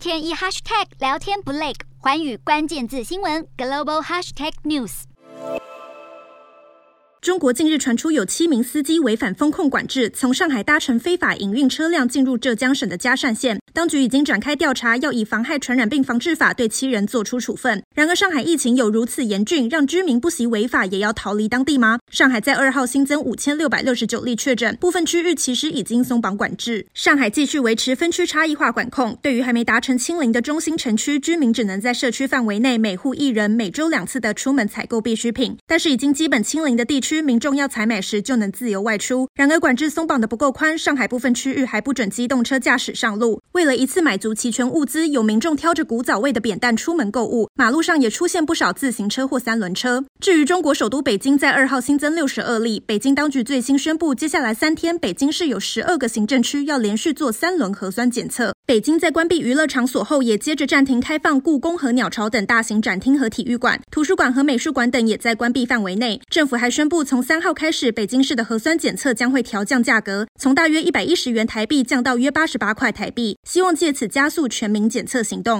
天一 hashtag 聊天不累，环宇关键字新闻 global hashtag news。中国近日传出有七名司机违反风控管制，从上海搭乘非法营运车辆进入浙江省的嘉善县。当局已经展开调查，要以妨害传染病防治法对七人作出处分。然而，上海疫情有如此严峻，让居民不惜违法也要逃离当地吗？上海在二号新增五千六百六十九例确诊，部分区域其实已经松绑管制。上海继续维持分区差异化管控，对于还没达成清零的中心城区，居民只能在社区范围内每户一人每周两次的出门采购必需品。但是已经基本清零的地区。民众要采买时就能自由外出，然而管制松绑的不够宽，上海部分区域还不准机动车驾驶上路。为了一次买足齐全物资，有民众挑着古早味的扁担出门购物，马路上也出现不少自行车或三轮车。至于中国首都北京，在二号新增六十二例，北京当局最新宣布，接下来三天，北京市有十二个行政区要连续做三轮核酸检测。北京在关闭娱乐场所后，也接着暂停开放故宫和鸟巢等大型展厅和体育馆，图书馆和美术馆等也在关闭范围内。政府还宣布。从三号开始，北京市的核酸检测将会调降价格，从大约一百一十元台币降到约八十八块台币，希望借此加速全民检测行动。